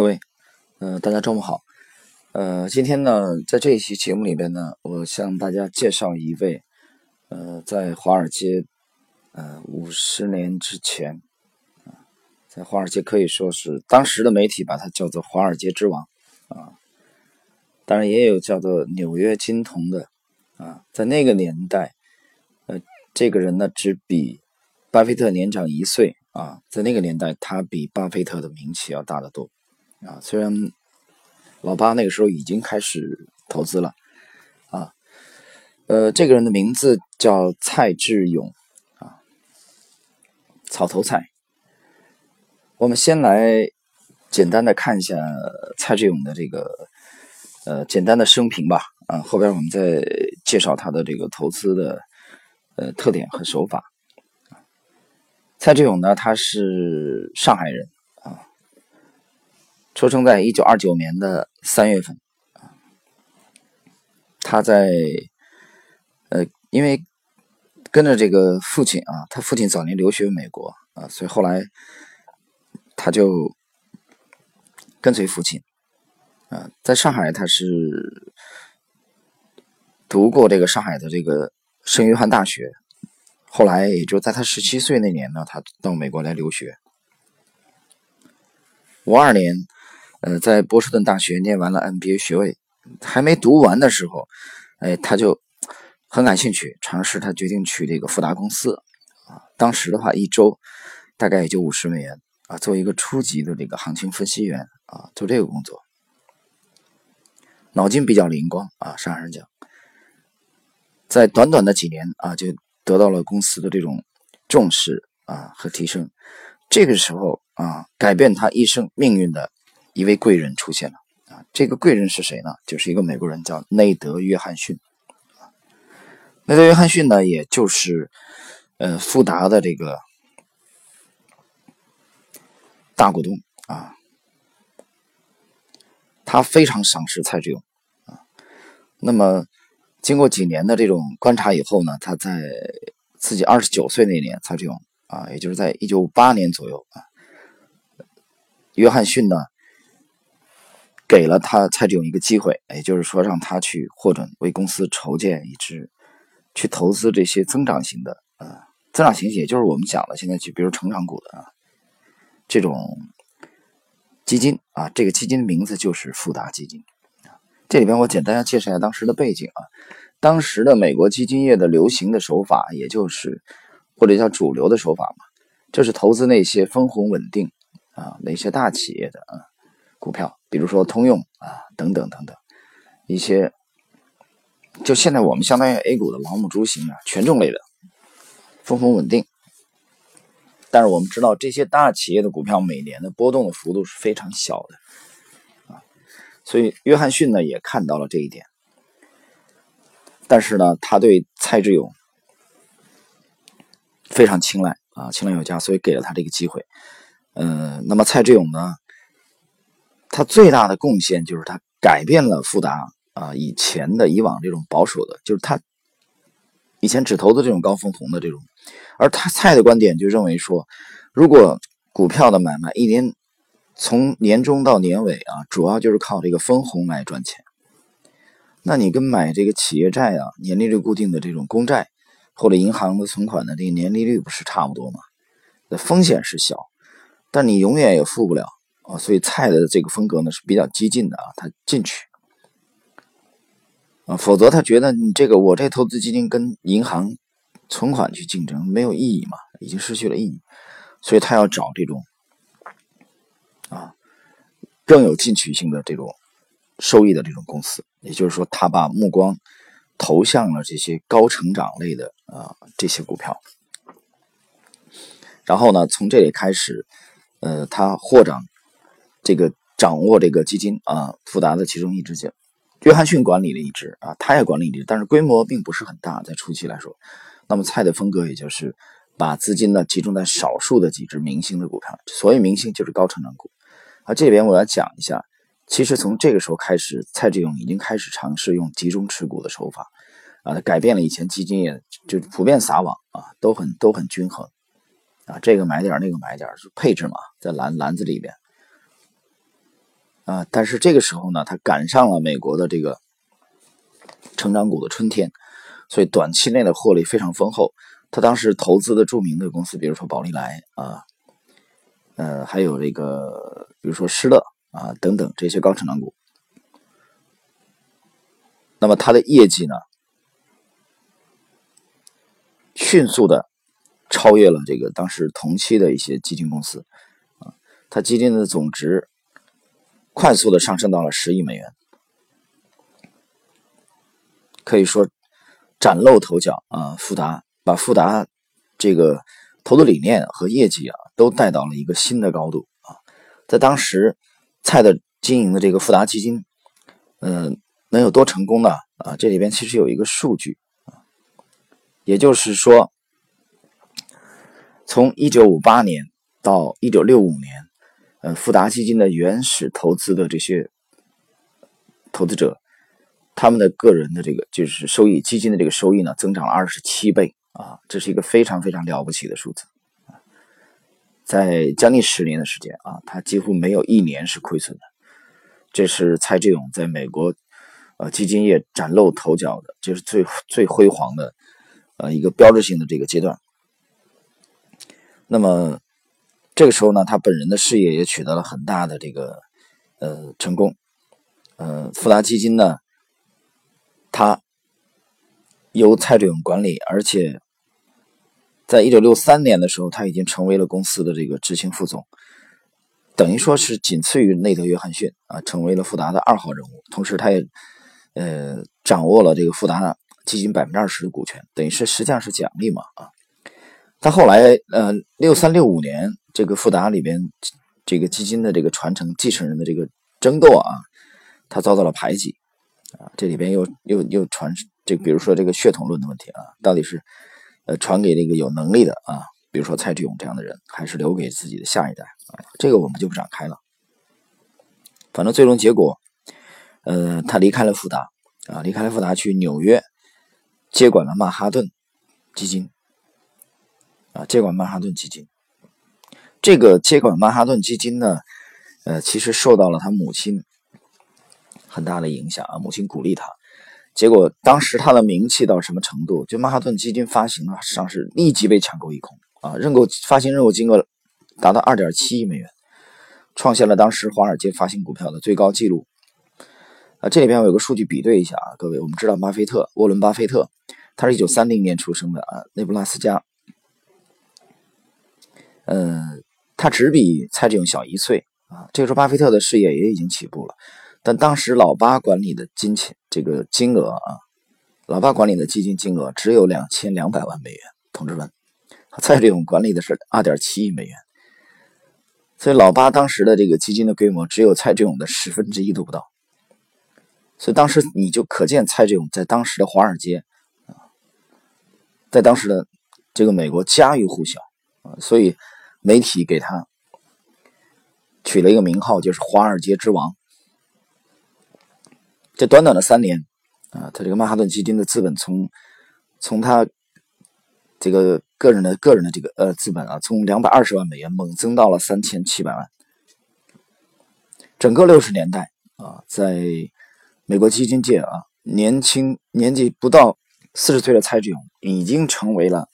各位，呃，大家中午好。呃，今天呢，在这一期节目里边呢，我向大家介绍一位，呃，在华尔街，呃，五十年之前，在华尔街可以说是当时的媒体把他叫做“华尔街之王”，啊，当然也有叫做“纽约金童”的，啊，在那个年代，呃，这个人呢，只比巴菲特年长一岁，啊，在那个年代，他比巴菲特的名气要大得多。啊，虽然老八那个时候已经开始投资了，啊，呃，这个人的名字叫蔡志勇，啊，草头菜。我们先来简单的看一下蔡志勇的这个呃简单的生平吧，啊，后边我们再介绍他的这个投资的呃特点和手法。蔡志勇呢，他是上海人。出生在一九二九年的三月份，他在呃，因为跟着这个父亲啊，他父亲早年留学美国啊，所以后来他就跟随父亲啊，在上海他是读过这个上海的这个圣约翰大学，后来也就在他十七岁那年呢，他到美国来留学，五二年。呃，在波士顿大学念完了 MBA 学位，还没读完的时候，哎，他就很感兴趣，尝试他决定去这个富达公司啊。当时的话，一周大概也就五十美元啊，做一个初级的这个行情分析员啊，做这个工作，脑筋比较灵光啊。上海人讲，在短短的几年啊，就得到了公司的这种重视啊和提升。这个时候啊，改变他一生命运的。一位贵人出现了啊！这个贵人是谁呢？就是一个美国人，叫内德·约翰逊。内德·约翰逊呢，也就是呃富达的这个大股东啊。他非常赏识蔡志勇啊。那么经过几年的这种观察以后呢，他在自己二十九岁那年，蔡志勇啊，也就是在一九五八年左右啊，约翰逊呢。给了他蔡志勇一个机会，也就是说让他去获准为公司筹建一支，去投资这些增长型的，呃，增长型也就是我们讲的现在就比如成长股的啊，这种基金啊，这个基金的名字就是富达基金。这里边我简单要介绍一下当时的背景啊，当时的美国基金业的流行的手法，也就是或者叫主流的手法嘛，就是投资那些分红稳定啊，那些大企业的啊。股票，比如说通用啊，等等等等，一些，就现在我们相当于 A 股的老母猪型啊，权重类的，分红稳定。但是我们知道，这些大企业的股票每年的波动的幅度是非常小的啊，所以约翰逊呢也看到了这一点。但是呢，他对蔡志勇非常青睐啊，青睐有加，所以给了他这个机会。嗯，那么蔡志勇呢？他最大的贡献就是他改变了富达啊以前的以往这种保守的，就是他以前只投的这种高分红的这种，而他蔡的观点就认为说，如果股票的买卖一年从年中到年尾啊，主要就是靠这个分红来赚钱，那你跟买这个企业债啊，年利率固定的这种公债或者银行的存款的这个年利率不是差不多吗？风险是小，但你永远也付不了。啊，所以蔡的这个风格呢是比较激进的啊，他进去。啊，否则他觉得你这个我这投资基金跟银行存款去竞争没有意义嘛，已经失去了意义，所以他要找这种啊更有进取性的这种收益的这种公司，也就是说，他把目光投向了这些高成长类的啊这些股票，然后呢，从这里开始，呃，他获涨。这个掌握这个基金啊，富达的其中一支叫约翰逊管理了一支啊，他也管理一支，但是规模并不是很大，在初期来说。那么蔡的风格也就是把资金呢集中在少数的几只明星的股票，所谓明星就是高成长股。啊，这边我要讲一下，其实从这个时候开始，蔡志勇已经开始尝试用集中持股的手法啊，他改变了以前基金业就普遍撒网啊，都很都很均衡啊，这个买点那个买点是配置嘛，在篮篮子里边。啊，但是这个时候呢，他赶上了美国的这个成长股的春天，所以短期内的获利非常丰厚。他当时投资的著名的公司，比如说宝利来啊，呃，还有这个比如说施乐啊等等这些高成长股。那么它的业绩呢，迅速的超越了这个当时同期的一些基金公司啊，它基金的总值快速的上升到了十亿美元，可以说崭露头角啊，富达。把富达这个投资理念和业绩啊，都带到了一个新的高度啊。在当时，蔡的经营的这个富达基金，嗯，能有多成功呢？啊，这里边其实有一个数据啊，也就是说，从一九五八年到一九六五年，呃，富达基金的原始投资的这些投资者，他们的个人的这个就是收益，基金的这个收益呢，增长了二十七倍。啊，这是一个非常非常了不起的数字在将近十年的时间啊，他几乎没有一年是亏损的。这是蔡志勇在美国呃基金业崭露头角的，就是最最辉煌的呃一个标志性的这个阶段。那么这个时候呢，他本人的事业也取得了很大的这个呃成功。呃，富达基金呢，他。由蔡志勇管理，而且在一九六三年的时候，他已经成为了公司的这个执行副总，等于说是仅次于内德·约翰逊啊，成为了富达的二号人物。同时，他也呃掌握了这个富达基金百分之二十的股权，等于是实际上是奖励嘛啊。他后来呃六三六五年，这个富达里边这个基金的这个传承继承人的这个争斗啊，他遭到了排挤啊，这里边又又又传。这比如说这个血统论的问题啊，到底是呃传给这个有能力的啊，比如说蔡志勇这样的人，还是留给自己的下一代啊？这个我们就不展开了。反正最终结果，呃，他离开了富达啊，离开了富达去纽约接管了曼哈顿基金啊，接管曼哈顿基金。这个接管曼哈顿基金呢，呃，其实受到了他母亲很大的影响啊，母亲鼓励他。结果当时他的名气到什么程度？就曼哈顿基金发行了上市，立即被抢购一空啊！认购发行认购金额达到二点七亿美元，创下了当时华尔街发行股票的最高纪录啊！这里边我有个数据比对一下啊，各位，我们知道巴菲特，沃伦巴菲特，他是一九三零年出生的啊，内布拉斯加，嗯，他只比蔡志勇小一岁啊。这个时候，巴菲特的事业也已经起步了。但当时老八管理的金钱这个金额啊，老八管理的基金金额只有两千两百万美元，同志们，蔡志勇管理的是二点七亿美元，所以老八当时的这个基金的规模只有蔡志勇的十分之一都不到，所以当时你就可见蔡志勇在当时的华尔街啊，在当时的这个美国家喻户晓啊，所以媒体给他取了一个名号，就是华尔街之王。这短短的三年，啊，他这个曼哈顿基金的资本从从他这个个人的个人的这个呃资本啊，从两百二十万美元猛增到了三千七百万。整个六十年代啊，在美国基金界啊，年轻年纪不到四十岁的蔡志勇已经成为了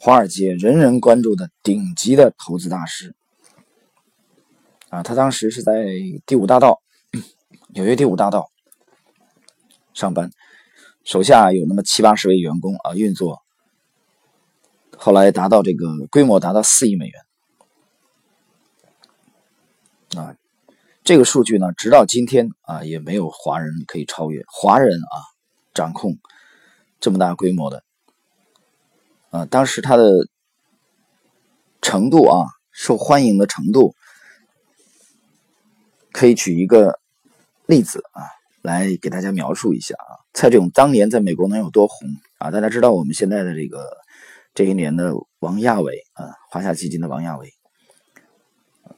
华尔街人人关注的顶级的投资大师。啊，他当时是在第五大道。纽约第五大道上班，手下有那么七八十位员工啊，运作。后来达到这个规模达到四亿美元啊，这个数据呢，直到今天啊，也没有华人可以超越。华人啊，掌控这么大规模的啊，当时他的程度啊，受欢迎的程度，可以举一个。例子啊，来给大家描述一下啊，蔡志勇当年在美国能有多红啊？大家知道我们现在的这个这一年的王亚伟啊，华夏基金的王亚伟，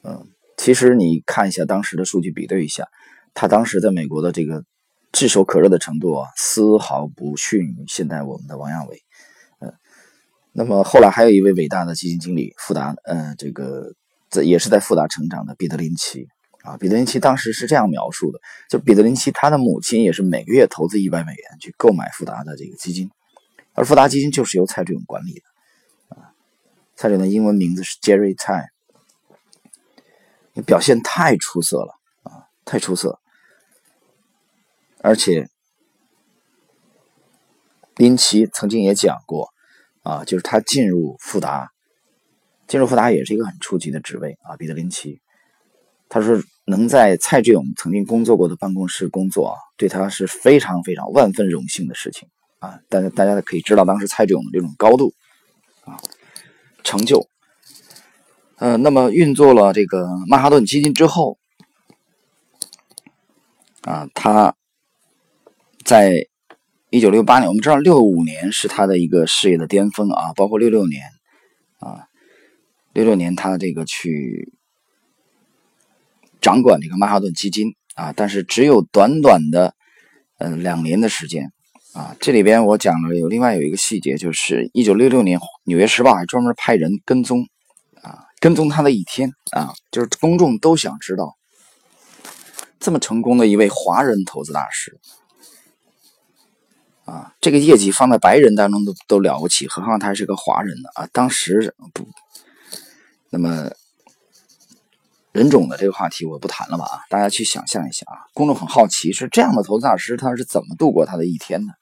嗯，其实你看一下当时的数据比对一下，他当时在美国的这个炙手可热的程度啊，丝毫不逊于现在我们的王亚伟，那么后来还有一位伟大的基金经理富达，呃，这个在也是在富达成长的彼得林奇。啊，彼得林奇当时是这样描述的：，就彼得林奇他的母亲也是每个月投资一百美元去购买富达的这个基金，而富达基金就是由蔡志勇管理的。啊，蔡志勇的英文名字是 Jerry 蔡，你表现太出色了啊，太出色，而且林奇曾经也讲过，啊，就是他进入富达，进入富达也是一个很初级的职位啊，彼得林奇。他说：“能在蔡志勇曾经工作过的办公室工作，对他是非常非常万分荣幸的事情啊！大家大家可以知道当时蔡志勇这种高度啊成就。呃，那么运作了这个曼哈顿基金之后啊，他在一九六八年，我们知道六五年是他的一个事业的巅峰啊，包括六六年啊，六六年他这个去。”掌管这个曼哈顿基金啊，但是只有短短的嗯两年的时间啊。这里边我讲了有另外有一个细节，就是一九六六年《纽约时报》还专门派人跟踪啊，跟踪他的一天啊，就是公众都想知道这么成功的一位华人投资大师啊，这个业绩放在白人当中都都了不起，何况他还是个华人呢啊。当时不那么。人种的这个话题我不谈了吧啊，大家去想象一下啊，公众很好奇是这样的投资大师他是怎么度过他的一天的。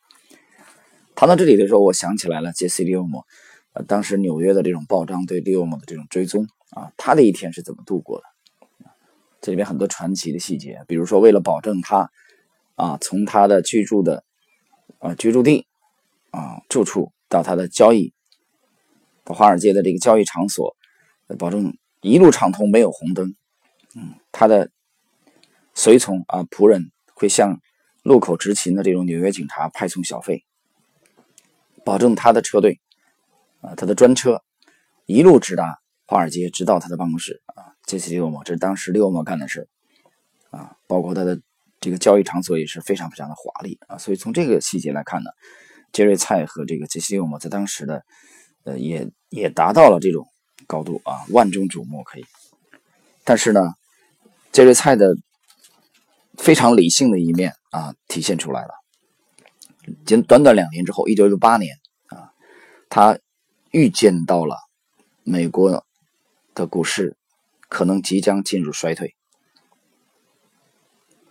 谈到这里的时候，我想起来了杰西·利欧姆，呃，当时纽约的这种报章对利欧姆的这种追踪啊，他的一天是怎么度过的？这里面很多传奇的细节，比如说为了保证他啊，从他的居住的啊居住地啊住处到他的交易到华尔街的这个交易场所，保证一路畅通，没有红灯。嗯，他的随从啊仆人会向路口执勤的这种纽约警察派送小费，保证他的车队啊他的专车一路直达华尔街，直到他的办公室啊。这是利欧莫，这是当时利欧莫干的事啊。包括他的这个交易场所也是非常非常的华丽啊。所以从这个细节来看呢，杰瑞蔡和这个杰西利欧莫在当时的呃也也达到了这种高度啊，万众瞩目可以。但是呢。杰瑞蔡的非常理性的一面啊，体现出来了。仅短短两年之后，一九六八年啊，他预见到了美国的股市可能即将进入衰退，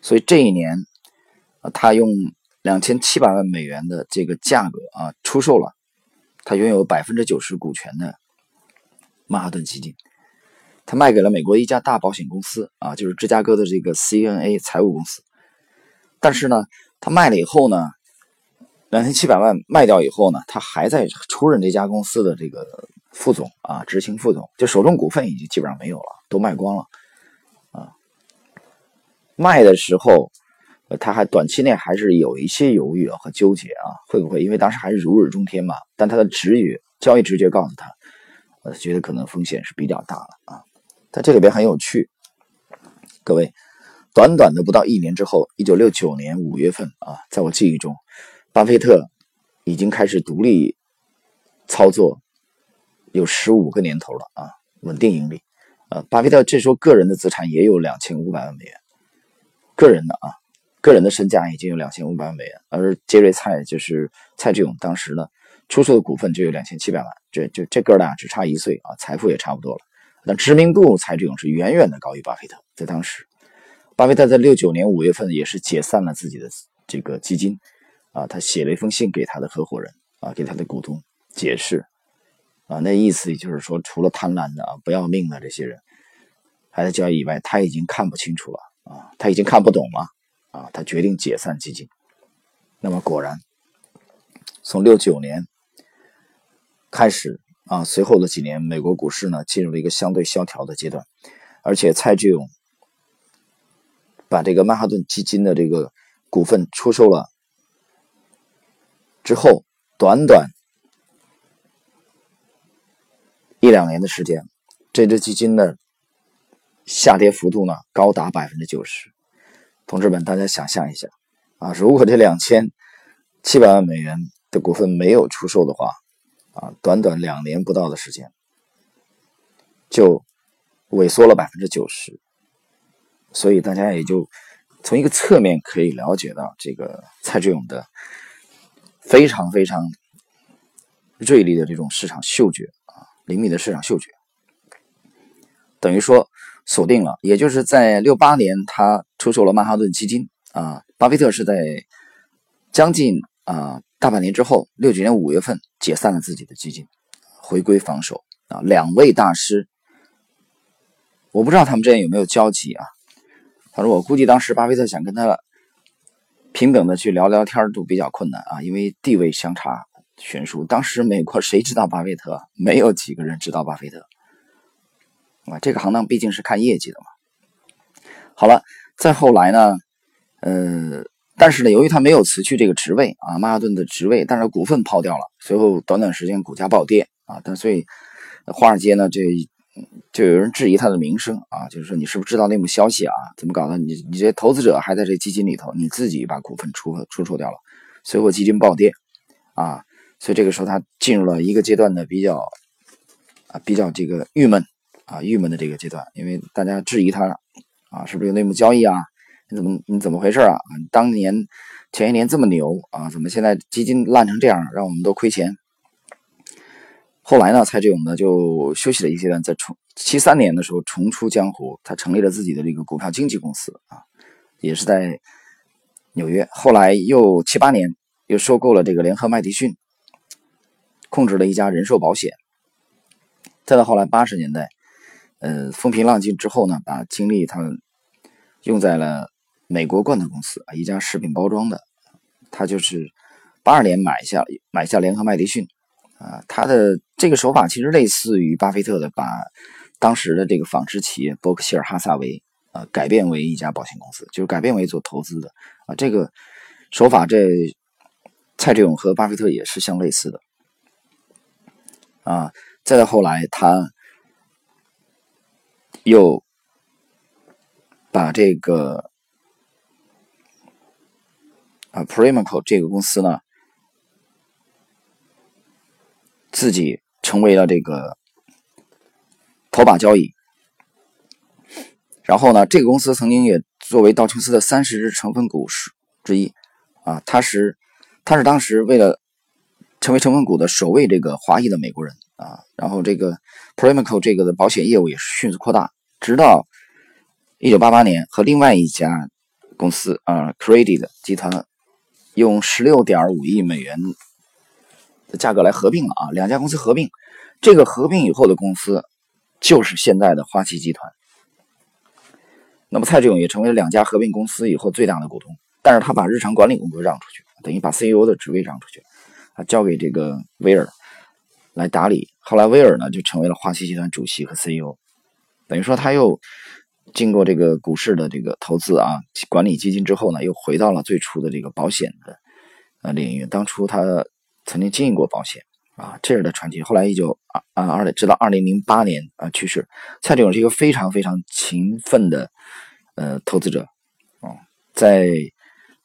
所以这一年啊，他用两千七百万美元的这个价格啊，出售了他拥有百分之九十股权的曼哈顿基金。他卖给了美国一家大保险公司啊，就是芝加哥的这个 CNA 财务公司。但是呢，他卖了以后呢，两千七百万卖掉以后呢，他还在出任这家公司的这个副总啊，执行副总，就手中股份已经基本上没有了，都卖光了。卖的时候，呃他还短期内还是有一些犹豫和纠结啊，会不会？因为当时还是如日中天嘛。但他的直觉，交易直觉告诉他，呃，觉得可能风险是比较大的啊。在这里边很有趣，各位，短短的不到一年之后，一九六九年五月份啊，在我记忆中，巴菲特已经开始独立操作，有十五个年头了啊，稳定盈利。呃，巴菲特这时候个人的资产也有两千五百万美元，个人的啊，个人的身价已经有两千五百万美元，而杰瑞蔡就是蔡志勇当时呢出售的股份就有两千七百万，这就这哥俩只差一岁啊，财富也差不多了。那知名度，蔡志勇是远远的高于巴菲特。在当时，巴菲特在六九年五月份也是解散了自己的这个基金，啊，他写了一封信给他的合伙人，啊，给他的股东解释，啊，那意思也就是说，除了贪婪的啊、不要命的这些人还在交易以外，他已经看不清楚了，啊，他已经看不懂了，啊，他决定解散基金。那么果然，从六九年开始。啊，随后的几年，美国股市呢进入了一个相对萧条的阶段，而且蔡志勇把这个曼哈顿基金的这个股份出售了之后，短短一两年的时间，这支基金的下跌幅度呢高达百分之九十。同志们，大家想象一下啊，如果这两千七百万美元的股份没有出售的话。啊，短短两年不到的时间，就萎缩了百分之九十。所以大家也就从一个侧面可以了解到这个蔡志勇的非常非常锐利的这种市场嗅觉啊，灵敏的市场嗅觉，等于说锁定了，也就是在六八年他出售了曼哈顿基金啊，巴菲特是在将近啊大半年之后，六九年五月份解散了自己的基金，回归防守啊，两位大师。我不知道他们之间有没有交集啊？他说：“我估计当时巴菲特想跟他平等的去聊聊天都比较困难啊，因为地位相差悬殊。当时美国谁知道巴菲特？没有几个人知道巴菲特啊。这个行当毕竟是看业绩的嘛。好了，再后来呢，呃，但是呢，由于他没有辞去这个职位啊，曼哈顿的职位，但是股份抛掉了，随后短短时间股价暴跌啊，但所以华尔街呢这。”就有人质疑他的名声啊，就是说你是不是知道内幕消息啊？怎么搞的？你你这投资者还在这基金里头，你自己把股份出出售掉了，随后基金暴跌啊，所以这个时候他进入了一个阶段的比较啊比较这个郁闷啊郁闷的这个阶段，因为大家质疑他啊是不是有内幕交易啊？你怎么你怎么回事啊？当年前一年这么牛啊，怎么现在基金烂成这样，让我们都亏钱？后来呢，蔡志勇呢就休息了一阶段，在重七三年的时候重出江湖，他成立了自己的这个股票经纪公司啊，也是在纽约。后来又七八年又收购了这个联合麦迪逊，控制了一家人寿保险。再到后来八十年代，呃，风平浪静之后呢，把精力他用在了美国罐头公司啊，一家食品包装的，他就是八二年买下买下联合麦迪逊。啊，他的这个手法其实类似于巴菲特的，把当时的这个纺织企业伯克希尔哈萨维啊改变为一家保险公司，就是改变为做投资的啊。这个手法，这蔡志勇和巴菲特也是相类似的啊。再到后来，他又把这个啊 Primico 这个公司呢。自己成为了这个头把交椅，然后呢，这个公司曾经也作为道琼斯的三十只成分股之之一啊，他是他是当时为了成为成分股的首位这个华裔的美国人啊，然后这个 Primico 这个的保险业务也是迅速扩大，直到一九八八年和另外一家公司啊 Credit 集团用十六点五亿美元。的价格来合并了啊，两家公司合并，这个合并以后的公司就是现在的花旗集团。那么蔡志勇也成为了两家合并公司以后最大的股东，但是他把日常管理工作让出去，等于把 CEO 的职位让出去，啊，交给这个威尔来打理。后来威尔呢就成为了花旗集团主席和 CEO，等于说他又经过这个股市的这个投资啊，管理基金之后呢，又回到了最初的这个保险的呃领域。当初他。曾经经营过保险啊，这样的传奇。后来一九啊啊二直到二零零八年啊去世。蔡志勇是一个非常非常勤奋的呃投资者啊，在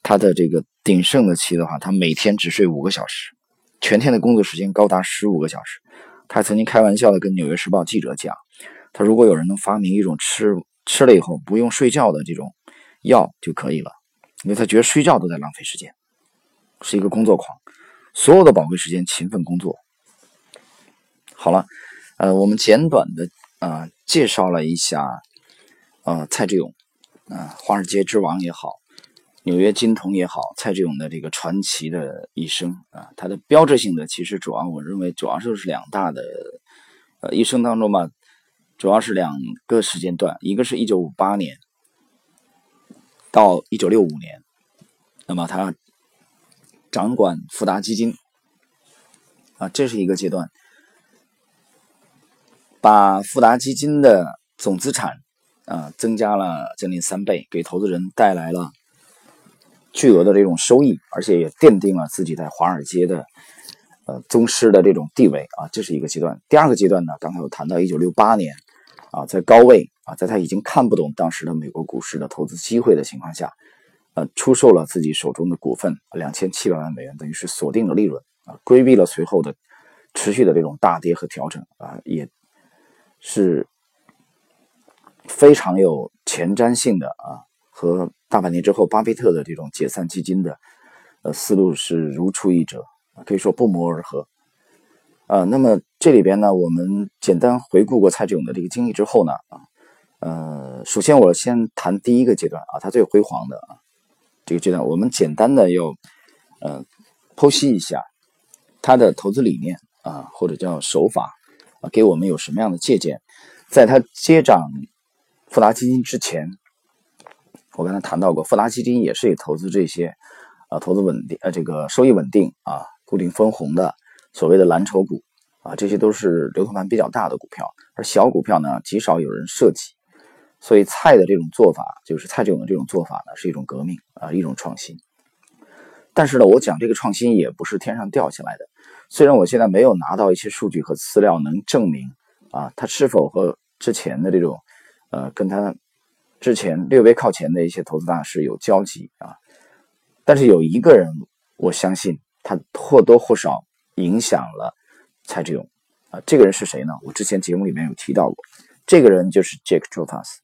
他的这个鼎盛的期的话，他每天只睡五个小时，全天的工作时间高达十五个小时。他曾经开玩笑的跟《纽约时报》记者讲，他如果有人能发明一种吃吃了以后不用睡觉的这种药就可以了，因为他觉得睡觉都在浪费时间，是一个工作狂。所有的宝贵时间勤奋工作。好了，呃，我们简短的啊介绍了一下，呃，蔡志勇，啊，华尔街之王也好，纽约金童也好，蔡志勇的这个传奇的一生啊，他的标志性的其实主要我认为主要就是两大的，呃，一生当中吧，主要是两个时间段，一个是一九五八年到一九六五年，那么他。掌管富达基金，啊，这是一个阶段，把富达基金的总资产啊增加了将近三倍，给投资人带来了巨额的这种收益，而且也奠定了自己在华尔街的呃宗师的这种地位啊，这是一个阶段。第二个阶段呢，刚才我谈到一九六八年啊，在高位啊，在他已经看不懂当时的美国股市的投资机会的情况下。呃，出售了自己手中的股份两千七百万美元，等于是锁定了利润啊，规避了随后的持续的这种大跌和调整啊，也是非常有前瞻性的啊，和大半年之后巴菲特的这种解散基金的呃思路是如出一辙，可以说不谋而合。啊，那么这里边呢，我们简单回顾过蔡志勇的这个经历之后呢，啊，呃，首先我先谈第一个阶段啊，他最辉煌的啊这个阶段，我们简单的要呃剖析一下他的投资理念啊，或者叫手法，给我们有什么样的借鉴？在他接掌富达基金之前，我刚才谈到过，富达基金也是以投资这些啊，投资稳定呃，这个收益稳定啊，固定分红的。所谓的蓝筹股啊，这些都是流通盘比较大的股票，而小股票呢，极少有人涉及。所以蔡的这种做法，就是蔡志勇的这种做法呢，是一种革命啊，一种创新。但是呢，我讲这个创新也不是天上掉下来的。虽然我现在没有拿到一些数据和资料能证明啊，他是否和之前的这种呃，跟他之前略微靠前的一些投资大师有交集啊，但是有一个人，我相信他或多或少。影响了蔡志勇啊，这个人是谁呢？我之前节目里面有提到过，这个人就是 Jack j o f a s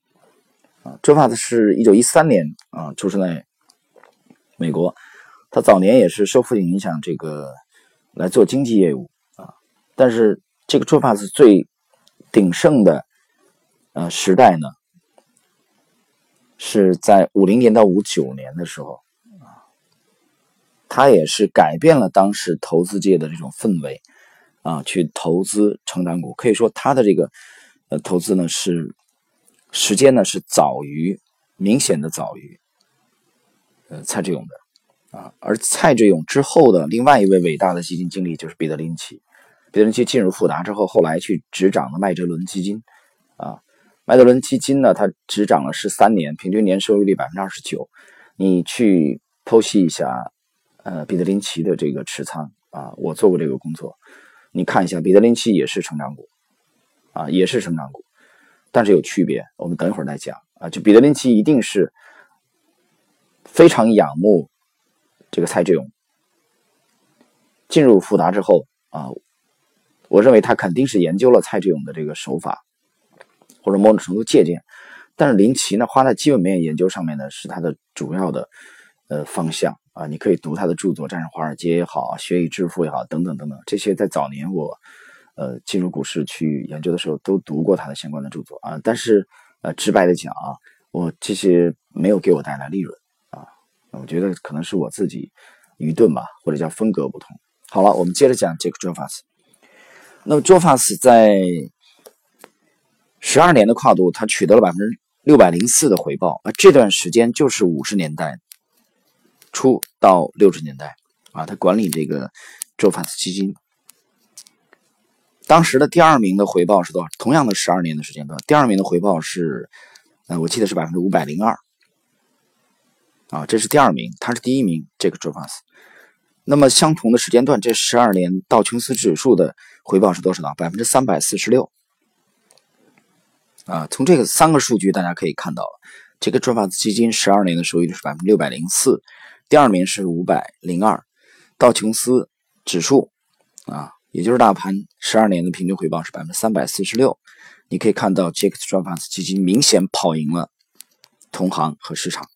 啊 j o f a s 是一九一三年啊出生在美国，他早年也是受父亲影响，这个来做经济业务啊，但是这个 j o f a s 最鼎盛的呃时代呢，是在五零年到五九年的时候。他也是改变了当时投资界的这种氛围，啊，去投资成长股。可以说，他的这个呃投资呢是时间呢是早于明显的早于呃蔡志勇的啊。而蔡志勇之后的另外一位伟大的基金经理就是彼得林奇。彼得林奇进入富达之后，后来去执掌了麦哲伦基金啊。麦哲伦基金呢，他执掌了十三年，平均年收益率百分之二十九。你去剖析一下。呃，彼得林奇的这个持仓啊，我做过这个工作。你看一下，彼得林奇也是成长股，啊，也是成长股，但是有区别。我们等一会儿再讲啊。就彼得林奇一定是非常仰慕这个蔡志勇，进入富达之后啊，我认为他肯定是研究了蔡志勇的这个手法，或者某种程度借鉴。但是林奇呢，花在基本面研究上面呢，是他的主要的呃方向。啊，你可以读他的著作《战胜华尔街》也好，《学以致富》也好，等等等等，这些在早年我，呃，进入股市去研究的时候都读过他的相关的著作啊。但是，呃，直白的讲啊，我这些没有给我带来利润啊。我觉得可能是我自己愚钝吧，或者叫风格不同。好了，我们接着讲这个 j o f a s 那么 j o f a s 在十二年的跨度，他取得了百分之六百零四的回报啊。这段时间就是五十年代。初到六十年代啊，他管理这个周法斯基金，当时的第二名的回报是多少？同样的十二年的时间段，第二名的回报是，呃，我记得是百分之五百零二啊，这是第二名，他是第一名，这个 j o f a s 那么相同的时间段，这十二年道琼斯指数的回报是多少呢？百分之三百四十六啊，从这个三个数据大家可以看到，这个 j o f a s 基金十二年的收益率是百分之六百零四。第二名是五百零二，道琼斯指数啊，也就是大盘十二年的平均回报是百分之三百四十六。你可以看到，J.K. s t r a f a s 基金明显跑赢了同行和市场。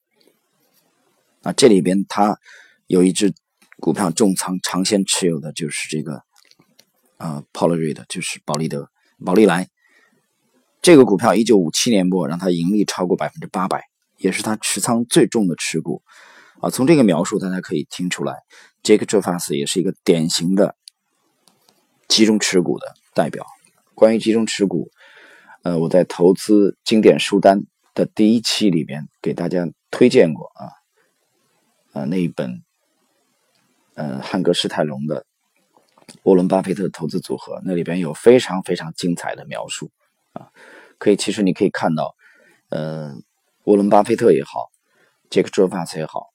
啊，这里边它有一只股票重仓长线持有的就是这个啊 p o l a r i d 就是宝利德、宝利来。这个股票一九五七年末让它盈利超过百分之八百，也是它持仓最重的持股。啊，从这个描述大家可以听出来，Jake j o f a s 也是一个典型的集中持股的代表。关于集中持股，呃，我在投资经典书单的第一期里边给大家推荐过啊，啊那一本，呃汉格施泰龙的沃伦巴菲特投资组合，那里边有非常非常精彩的描述啊，可以其实你可以看到，呃沃伦巴菲特也好，Jake j o f a s 也好。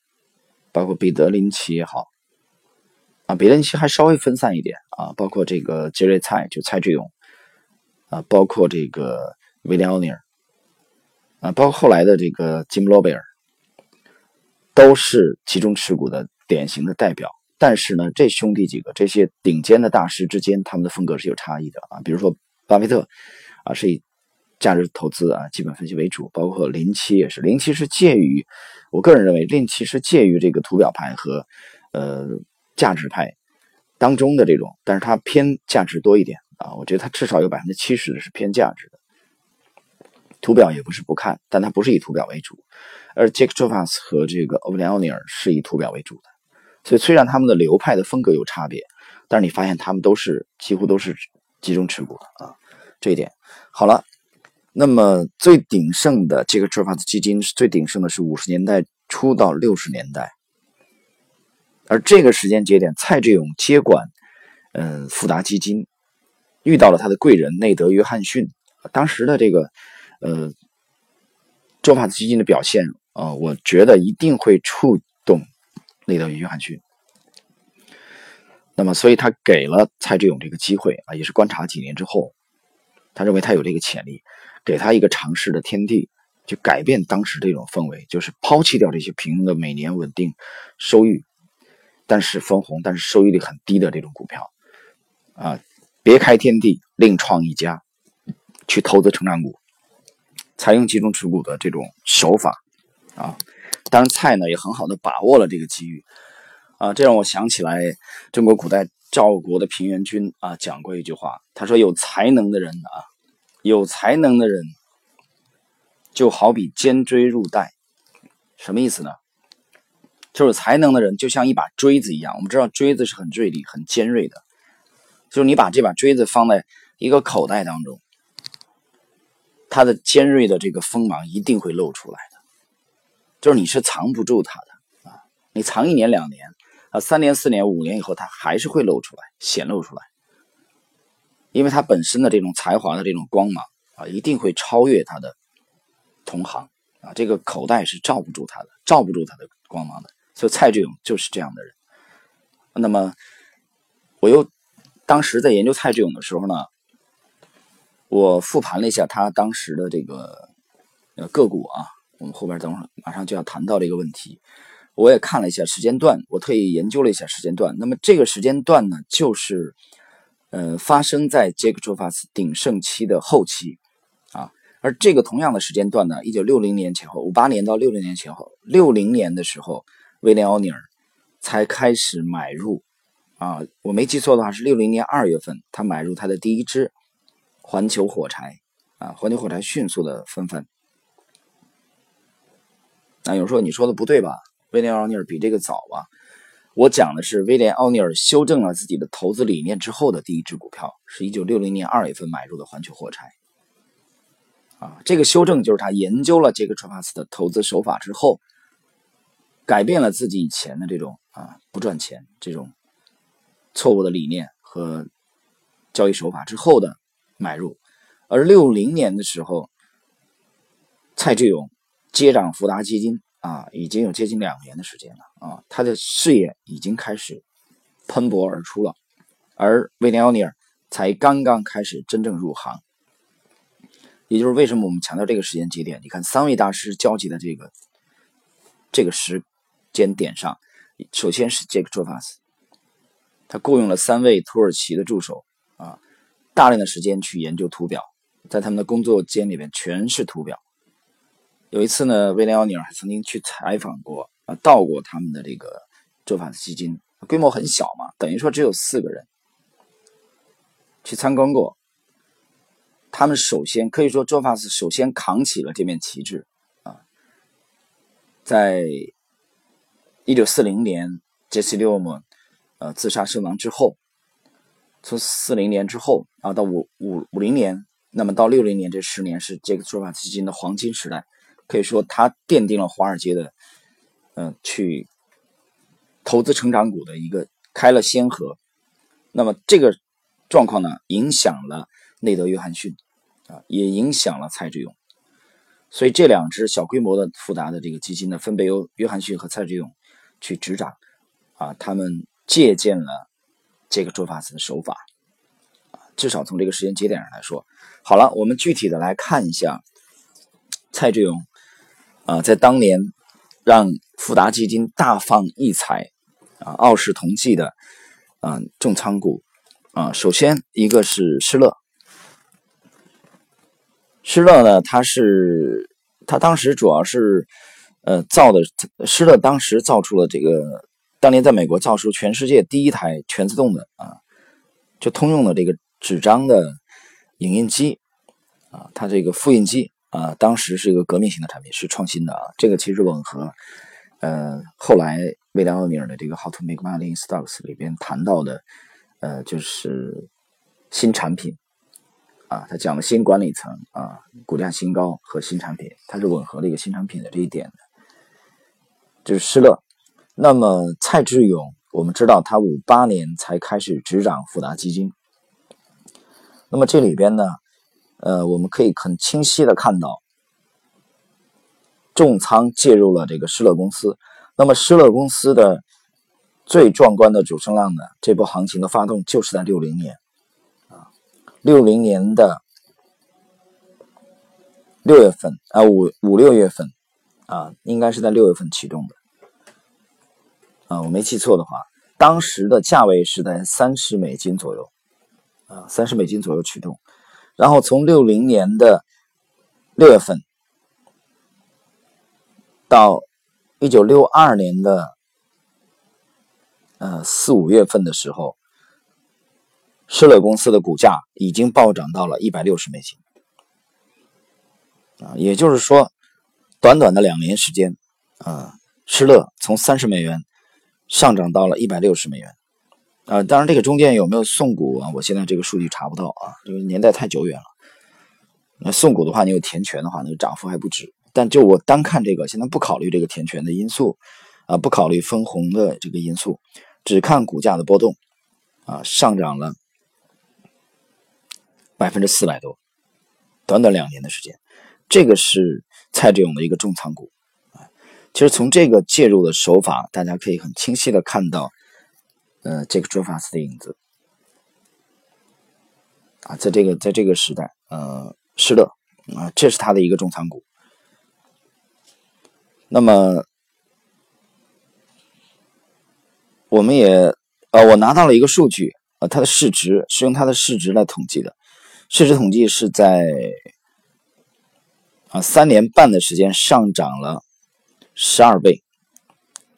包括彼得林奇也好，啊，彼得林奇还稍微分散一点啊，包括这个杰瑞蔡就蔡志勇，啊，包括这个威廉奥尼尔，啊，包括后来的这个吉姆罗贝尔，都是集中持股的典型的代表。但是呢，这兄弟几个这些顶尖的大师之间，他们的风格是有差异的啊。比如说巴菲特，啊，是以价值投资啊，基本分析为主，包括零七也是，零七是介于，我个人认为零七是介于这个图表派和呃价值派当中的这种，但是它偏价值多一点啊，我觉得它至少有百分之七十的是偏价值的。图表也不是不看，但它不是以图表为主，而 Jack j o v a s 和这个 o b l i o n i r 是以图表为主的，所以虽然他们的流派的风格有差别，但是你发现他们都是几乎都是集中持股的啊，这一点好了。那么最鼎盛的这个 j o v a s 基金是最鼎盛的是五十年代初到六十年代，而这个时间节点，蔡志勇接管嗯富达基金，遇到了他的贵人内德约翰逊，当时的这个。呃，周法基金的表现啊，我觉得一定会触动内德约翰逊。那么，所以他给了蔡志勇这个机会啊，也是观察几年之后，他认为他有这个潜力，给他一个尝试的天地，去改变当时这种氛围，就是抛弃掉这些平庸的每年稳定收益，但是分红，但是收益率很低的这种股票啊，别开天地，另创一家，去投资成长股。采用集中持股的这种手法，啊，当然蔡呢也很好的把握了这个机遇，啊，这让我想起来中国古代赵国的平原君啊讲过一句话，他说有才能的人啊，有才能的人就好比尖锥入袋，什么意思呢？就是才能的人就像一把锥子一样，我们知道锥子是很锐利、很尖锐的，就是你把这把锥子放在一个口袋当中。它的尖锐的这个锋芒一定会露出来的，就是你是藏不住它的啊！你藏一年两年啊，三年四年五年以后，它还是会露出来，显露出来，因为他本身的这种才华的这种光芒啊，一定会超越他的同行啊！这个口袋是罩不住他的，罩不住他的光芒的。所以蔡志勇就是这样的人。那么，我又当时在研究蔡志勇的时候呢。我复盘了一下他当时的这个呃个股啊，我们后边等会儿马上就要谈到这个问题。我也看了一下时间段，我特意研究了一下时间段。那么这个时间段呢，就是呃发生在杰克·卓法斯鼎盛期的后期啊。而这个同样的时间段呢，一九六零年前后，五八年到六零年前后，六零年的时候，威廉·奥尼尔才开始买入啊。我没记错的话，是六零年二月份，他买入他的第一支。环球火柴啊，环球火柴迅速的纷纷。那有人说你说的不对吧？威廉奥尼尔比这个早吧？我讲的是威廉奥尼尔修正了自己的投资理念之后的第一只股票，是一九六零年二月份买入的环球火柴。啊，这个修正就是他研究了杰克川帕斯的投资手法之后，改变了自己以前的这种啊不赚钱这种错误的理念和交易手法之后的。买入，而六零年的时候，蔡志勇接掌福达基金啊，已经有接近两年的时间了啊，他的事业已经开始喷薄而出了，而威廉奥尼尔才刚刚开始真正入行，也就是为什么我们强调这个时间节点？你看三位大师交集的这个这个时间点上，首先是杰克·卓法斯，他雇佣了三位土耳其的助手啊。大量的时间去研究图表，在他们的工作间里面全是图表。有一次呢，威廉奥尼尔还曾经去采访过啊，到过他们的这个做法斯基金，规模很小嘛，等于说只有四个人去参观过。他们首先可以说，周法斯首先扛起了这面旗帜啊，在一九四零年杰西·利奥姆呃自杀身亡之后。从四零年之后啊，到五五五零年，那么到六零年这十年是杰克·周法斯基金的黄金时代，可以说它奠定了华尔街的，嗯，去投资成长股的一个开了先河。那么这个状况呢，影响了内德·约翰逊啊，也影响了蔡志勇。所以这两只小规模的复杂的这个基金呢，分别由约翰逊和蔡志勇去执掌啊，他们借鉴了。这个做法子的手法，至少从这个时间节点上来说，好了，我们具体的来看一下蔡志勇啊，在当年让富达基金大放异彩啊，傲视同济的啊重仓股啊，首先一个是施乐，施乐呢，他是他当时主要是呃造的，施乐当时造出了这个，当年在美国造出全世界第一台全自动的啊，就通用的这个纸张的影印机啊，它这个复印机啊，当时是一个革命性的产品，是创新的啊。这个其实吻合呃后来威廉奥尼尔的这个《How to Make Money in Stocks》里边谈到的呃就是新产品。啊，他讲了新管理层啊，股价新高和新产品，它是吻合了一个新产品的这一点的，就是施乐。那么蔡志勇，我们知道他五八年才开始执掌富达基金。那么这里边呢，呃，我们可以很清晰的看到，重仓介入了这个施乐公司。那么施乐公司的最壮观的主升浪呢，这波行情的发动就是在六零年。啊六零年的六月份啊，五五六月份啊，应该是在六月份启动的啊，我没记错的话，当时的价位是在三十美金左右啊，三十美金左右启动，然后从六零年的六月份到一九六二年的呃四五月份的时候。施乐公司的股价已经暴涨到了一百六十美金，啊，也就是说，短短的两年时间，啊，施乐从三十美元上涨到了一百六十美元，啊，当然这个中间有没有送股啊？我现在这个数据查不到啊，这个年代太久远了。那送股的话，你有填权的话，那个涨幅还不止。但就我单看这个，现在不考虑这个填权的因素，啊，不考虑分红的这个因素，只看股价的波动，啊，上涨了。百分之四百多，短短两年的时间，这个是蔡志勇的一个重仓股啊。其实从这个介入的手法，大家可以很清晰的看到，呃，这个卓法斯的影子啊，在这个在这个时代，呃，是的啊，这是他的一个重仓股。那么，我们也呃，我拿到了一个数据啊，它的市值是用它的市值来统计的。市值统计是在啊三年半的时间上涨了十二倍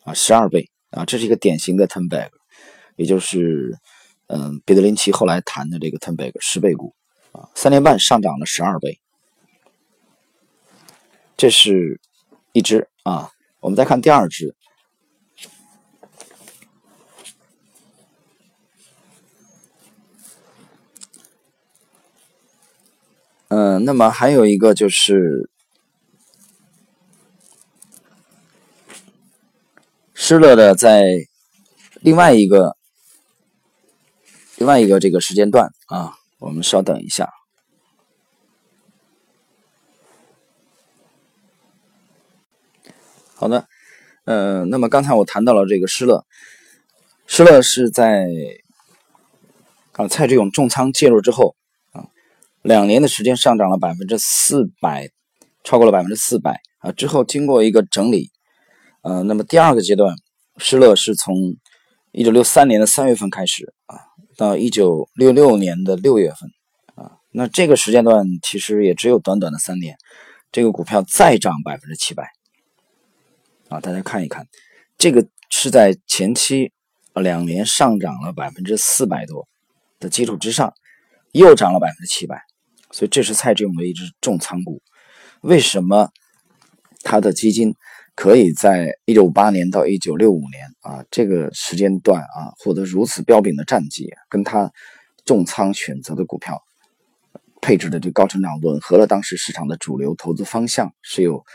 啊十二倍啊这是一个典型的 ten bag，也就是嗯彼得林奇后来谈的这个 ten bag 十倍股啊三年半上涨了十二倍，这是一只啊我们再看第二只。嗯，那么还有一个就是施乐的在另外一个另外一个这个时间段啊，我们稍等一下。好的，呃，那么刚才我谈到了这个施乐，施乐是在啊蔡志勇重仓介入之后啊。两年的时间上涨了百分之四百，超过了百分之四百啊！之后经过一个整理，呃，那么第二个阶段，施乐是从一九六三年的三月份开始啊，到一九六六年的六月份啊，那这个时间段其实也只有短短的三年，这个股票再涨百分之七百啊！大家看一看，这个是在前期两年上涨了百分之四百多的基础之上，又涨了百分之七百。所以这是蔡志勇的一只重仓股。为什么他的基金可以在一九五八年到一九六五年啊这个时间段啊获得如此彪炳的战绩？跟他重仓选择的股票配置的这高成长吻合了当时市场的主流投资方向是有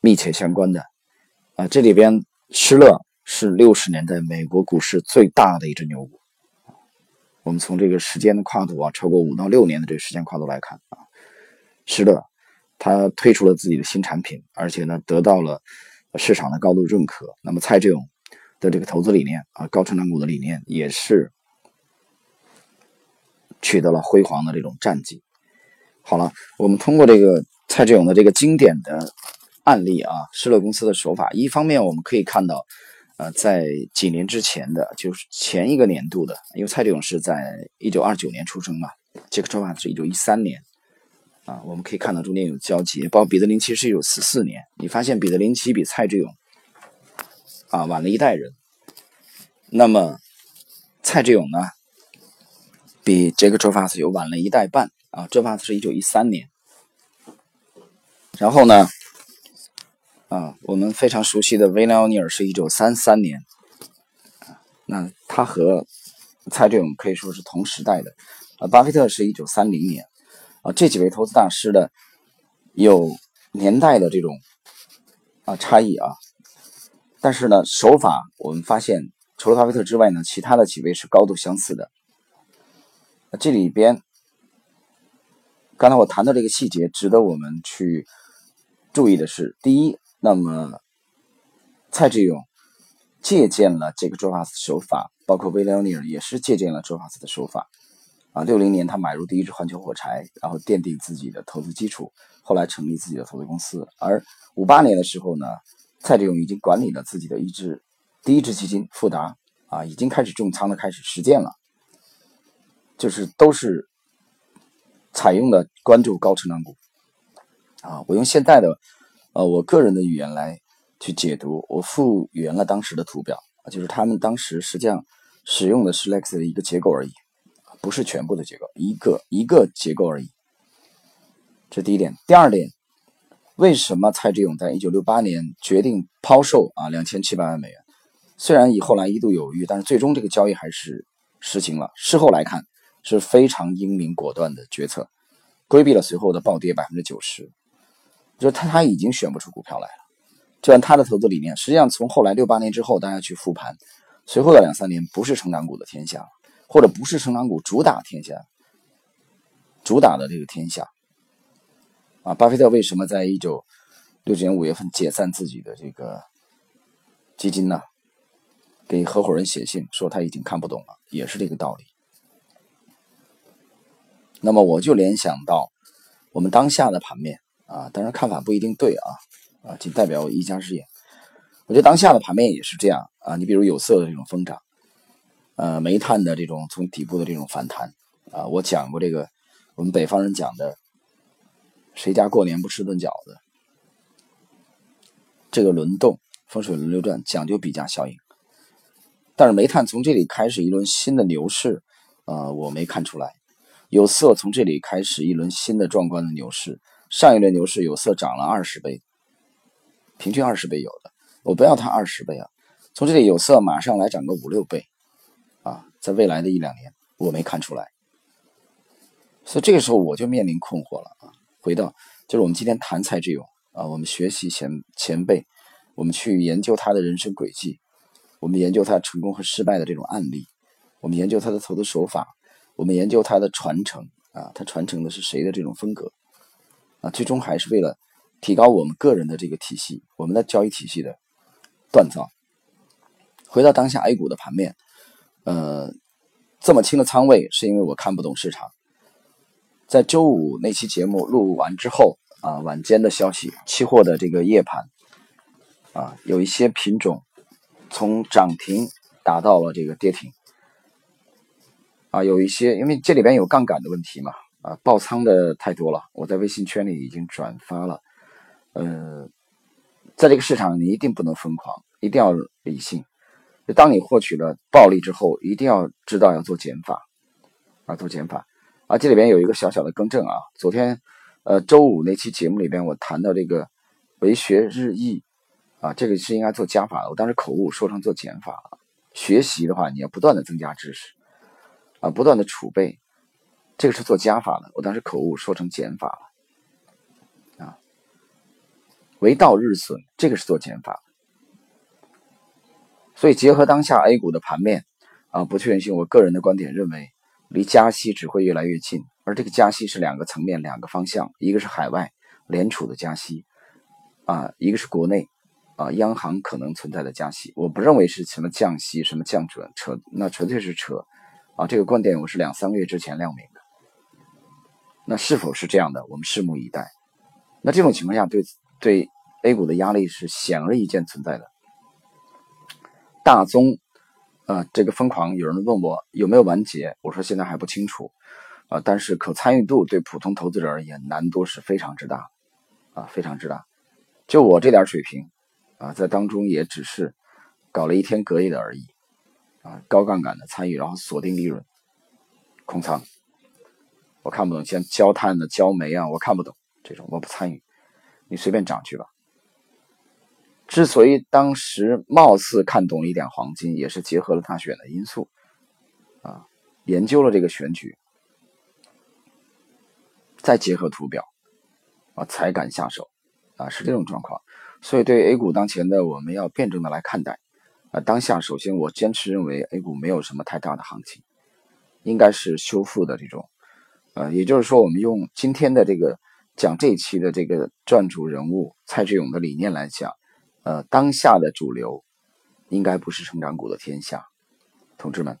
密切相关的啊。这里边施乐是六十年代美国股市最大的一只牛股。我们从这个时间的跨度啊，超过五到六年的这个时间跨度来看啊，施乐，他推出了自己的新产品，而且呢，得到了市场的高度认可。那么蔡志勇的这个投资理念啊，高成长股的理念也是取得了辉煌的这种战绩。好了，我们通过这个蔡志勇的这个经典的案例啊，施乐公司的手法，一方面我们可以看到。呃，在几年之前的，就是前一个年度的，因为蔡志勇是在一九二九年出生嘛，杰克·卓法是一九一三年啊，我们可以看到中间有交集。包括彼得林奇是一九四四年，你发现彼得林奇比蔡志勇啊晚了一代人。那么蔡志勇呢，比杰克周发斯又晚了一代半啊。周发斯是一九一三年，然后呢，啊，我们非常熟悉的维廉奥尼尔是一九三三年，那他和蔡志勇可以说是同时代的。啊，巴菲特是一九三零年，啊，这几位投资大师的有年代的这种啊差异啊，但是呢，手法我们发现。除了巴菲特之外呢，其他的几位是高度相似的。这里边，刚才我谈到这个细节，值得我们去注意的是：第一，那么蔡志勇借鉴了这个周法斯手法，包括威廉尼尔也是借鉴了周法斯的手法。啊，六零年他买入第一支环球火柴，然后奠定自己的投资基础，后来成立自己的投资公司。而五八年的时候呢，蔡志勇已经管理了自己的一支。第一支基金富达啊，已经开始重仓的开始实践了，就是都是采用的关注高成长股啊。我用现在的呃我个人的语言来去解读，我复原了当时的图表，就是他们当时实际上使用的是 Lex 的一个结构而已，不是全部的结构，一个一个结构而已。这第一点，第二点，为什么蔡志勇在一九六八年决定抛售啊两千七百万美元？虽然以后来一度犹豫，但是最终这个交易还是实行了。事后来看是非常英明果断的决策，规避了随后的暴跌百分之九十。就是他他已经选不出股票来了。就按他的投资理念，实际上从后来六八年之后，大家去复盘，随后的两三年不是成长股的天下了，或者不是成长股主打天下，主打的这个天下。啊，巴菲特为什么在一九六九年五月份解散自己的这个基金呢？给合伙人写信说他已经看不懂了，也是这个道理。那么我就联想到我们当下的盘面啊，当然看法不一定对啊啊，仅代表我一家之言。我觉得当下的盘面也是这样啊，你比如有色的这种疯涨，呃，煤炭的这种从底部的这种反弹啊，我讲过这个我们北方人讲的谁家过年不吃顿饺子，这个轮动风水轮流转讲究比价效应。但是煤炭从这里开始一轮新的牛市，呃，我没看出来。有色从这里开始一轮新的壮观的牛市，上一轮牛市有色涨了二十倍，平均二十倍有的，我不要它二十倍啊。从这里有色马上来涨个五六倍，在未来的一两年我没看出来，所以这个时候我就面临困惑了啊。回到就是我们今天谈蔡志勇啊，我们学习前前辈，我们去研究他的人生轨迹。我们研究他成功和失败的这种案例，我们研究他的投资手法，我们研究他的传承啊，他传承的是谁的这种风格啊？最终还是为了提高我们个人的这个体系，我们的交易体系的锻造。回到当下 A 股的盘面，呃，这么轻的仓位是因为我看不懂市场。在周五那期节目录完之后啊，晚间的消息，期货的这个夜盘啊，有一些品种。从涨停打到了这个跌停，啊，有一些因为这里边有杠杆的问题嘛，啊，爆仓的太多了。我在微信圈里已经转发了，呃，在这个市场你一定不能疯狂，一定要理性。就当你获取了暴利之后，一定要知道要做减法，啊，做减法。啊，这里边有一个小小的更正啊，昨天呃周五那期节目里边我谈到这个为学日益。啊，这个是应该做加法的，我当时口误说成做减法了。学习的话，你要不断的增加知识，啊，不断的储备，这个是做加法的，我当时口误说成减法了。啊，为道日损，这个是做减法。所以结合当下 A 股的盘面，啊，不确定性，我个人的观点认为，离加息只会越来越近，而这个加息是两个层面、两个方向，一个是海外联储的加息，啊，一个是国内。啊，央行可能存在的加息，我不认为是什么降息、什么降准，扯那纯粹是扯。啊，这个观点我是两三个月之前亮明的。那是否是这样的？我们拭目以待。那这种情况下，对对 A 股的压力是显而易见存在的。大宗，啊，这个疯狂，有人问我有没有完结，我说现在还不清楚。啊，但是可参与度对普通投资者而言难度是非常之大，啊，非常之大。就我这点水平，啊，在当中也只是搞了一天隔夜的而已，啊，高杠杆的参与，然后锁定利润，空仓。我看不懂，像焦炭的、焦煤啊，我看不懂这种，我不参与。你随便涨去吧。之所以当时貌似看懂了一点黄金，也是结合了他选的因素，啊，研究了这个选举，再结合图表，啊，才敢下手，啊，是这种状况。所以对 A 股当前的我们要辩证的来看待，啊，当下首先我坚持认为 A 股没有什么太大的行情，应该是修复的这种，呃，也就是说我们用今天的这个讲这一期的这个撰主人物蔡志勇的理念来讲。呃，当下的主流应该不是成长股的天下，同志们，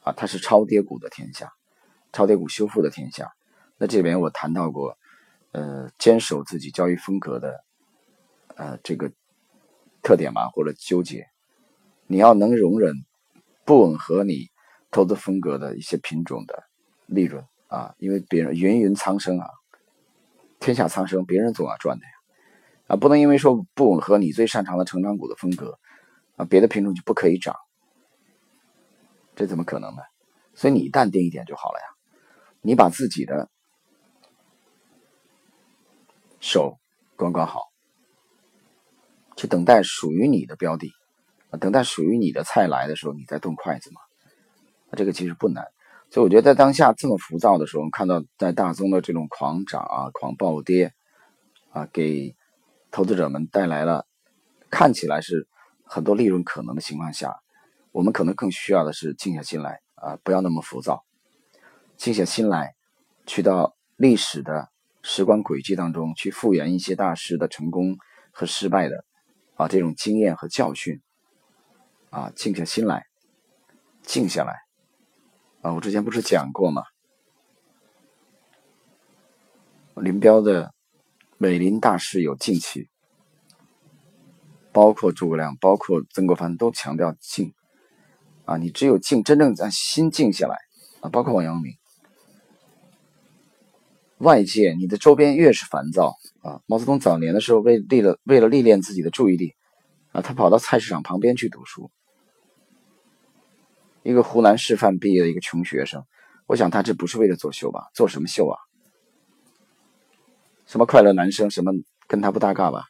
啊，它是超跌股的天下，超跌股修复的天下。那这边我谈到过，呃，坚守自己交易风格的，呃，这个特点吧，或者纠结，你要能容忍不吻合你投资风格的一些品种的利润啊，因为别人芸芸苍生啊，天下苍生，别人总要赚的呀。啊，不能因为说不吻合你最擅长的成长股的风格，啊，别的品种就不可以涨，这怎么可能呢？所以你淡定一点就好了呀，你把自己的手管管好，去等待属于你的标的，啊，等待属于你的菜来的时候，你再动筷子嘛。那这个其实不难，所以我觉得在当下这么浮躁的时候，看到在大宗的这种狂涨啊、狂暴跌啊，给。投资者们带来了看起来是很多利润可能的情况下，我们可能更需要的是静下心来啊，不要那么浮躁，静下心来，去到历史的时光轨迹当中去复原一些大师的成功和失败的啊这种经验和教训啊，静下心来，静下来啊，我之前不是讲过吗？林彪的。美林大师有静气，包括诸葛亮，包括曾国藩都强调静啊！你只有静，真正在心静下来啊！包括王阳明，外界你的周边越是烦躁啊！毛泽东早年的时候为立了为了历练自己的注意力啊，他跑到菜市场旁边去读书。一个湖南师范毕业的一个穷学生，我想他这不是为了作秀吧？做什么秀啊？什么快乐男生，什么跟他不搭嘎吧？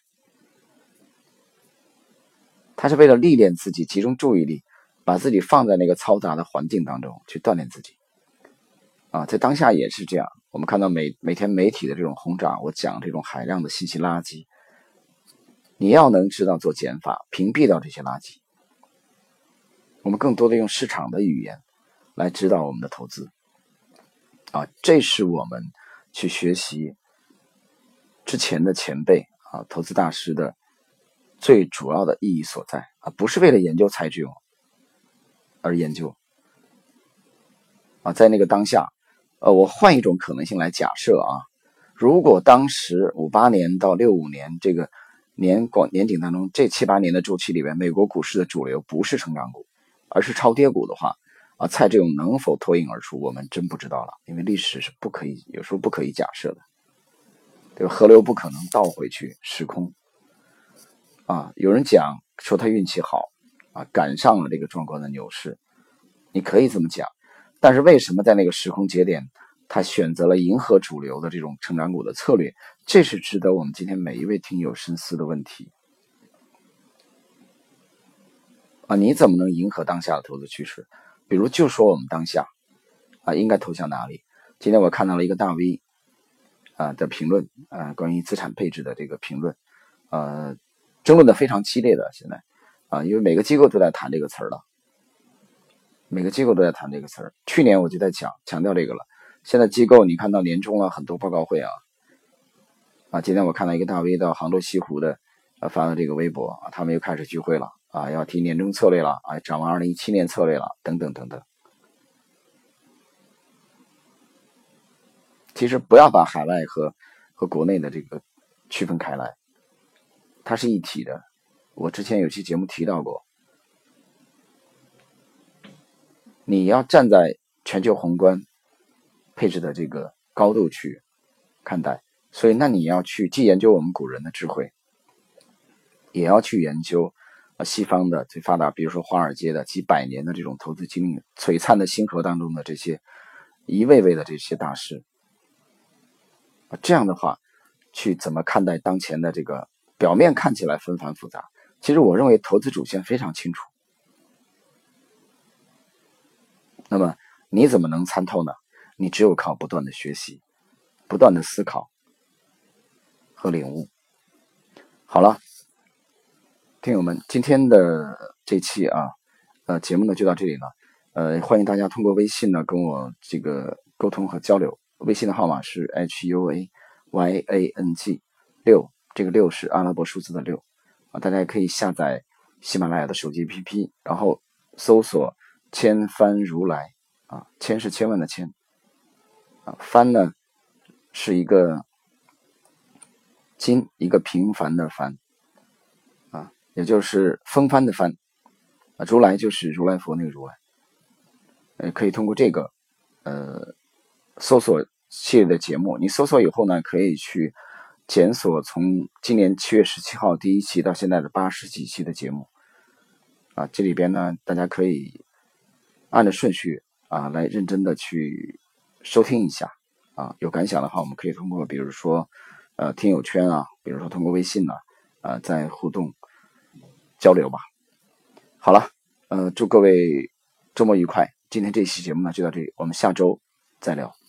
他是为了历练自己，集中注意力，把自己放在那个嘈杂的环境当中去锻炼自己。啊，在当下也是这样。我们看到每每天媒体的这种轰炸，我讲这种海量的信息垃圾，你要能知道做减法，屏蔽掉这些垃圾。我们更多的用市场的语言来指导我们的投资。啊，这是我们去学习。之前的前辈啊，投资大师的最主要的意义所在啊，不是为了研究财智勇而研究啊，在那个当下，呃，我换一种可能性来假设啊，如果当时五八年到六五年这个年广年景当中这七八年的周期里边，美国股市的主流不是成长股，而是超跌股的话啊，蔡志勇能否脱颖而出，我们真不知道了，因为历史是不可以，有时候不可以假设的。这个河流不可能倒回去时空啊！有人讲说他运气好啊，赶上了这个壮观的牛市，你可以这么讲。但是为什么在那个时空节点，他选择了迎合主流的这种成长股的策略？这是值得我们今天每一位听友深思的问题啊！你怎么能迎合当下的投资趋势？比如就说我们当下啊，应该投向哪里？今天我看到了一个大 V。啊的评论啊，关于资产配置的这个评论，呃，争论的非常激烈的现在啊，因为每个机构都在谈这个词儿了，每个机构都在谈这个词儿。去年我就在讲强调这个了，现在机构你看到年终了很多报告会啊，啊，今天我看到一个大 V 到杭州西湖的呃发的这个微博啊，他们又开始聚会了啊，要提年终策略了啊，展望二零一七年策略了等等等等。其实不要把海外和和国内的这个区分开来，它是一体的。我之前有期节目提到过，你要站在全球宏观配置的这个高度去看待。所以，那你要去既研究我们古人的智慧，也要去研究啊西方的最发达，比如说华尔街的几百年的这种投资经历，璀璨的星河当中的这些一位位的这些大师，这样的话，去怎么看待当前的这个表面看起来纷繁复杂，其实我认为投资主线非常清楚。那么你怎么能参透呢？你只有靠不断的学习，不断的思考。和领悟，好了，听友们，今天的这期啊，呃，节目呢就到这里了。呃，欢迎大家通过微信呢跟我这个沟通和交流。微信的号码是 h u a y a n g 六，这个六是阿拉伯数字的六啊。大家也可以下载喜马拉雅的手机 APP，然后搜索“千帆如来”啊，千是千万的千啊，帆呢是一个。今一个平凡的凡，啊，也就是风帆的帆，啊，如来就是如来佛那个如来，呃，可以通过这个，呃，搜索系列的节目。你搜索以后呢，可以去检索从今年七月十七号第一期到现在的八十几期的节目，啊，这里边呢，大家可以按着顺序啊来认真的去收听一下，啊，有感想的话，我们可以通过比如说。呃，听友圈啊，比如说通过微信呢，呃，在互动交流吧。好了，呃，祝各位周末愉快。今天这期节目呢就到这里，我们下周再聊。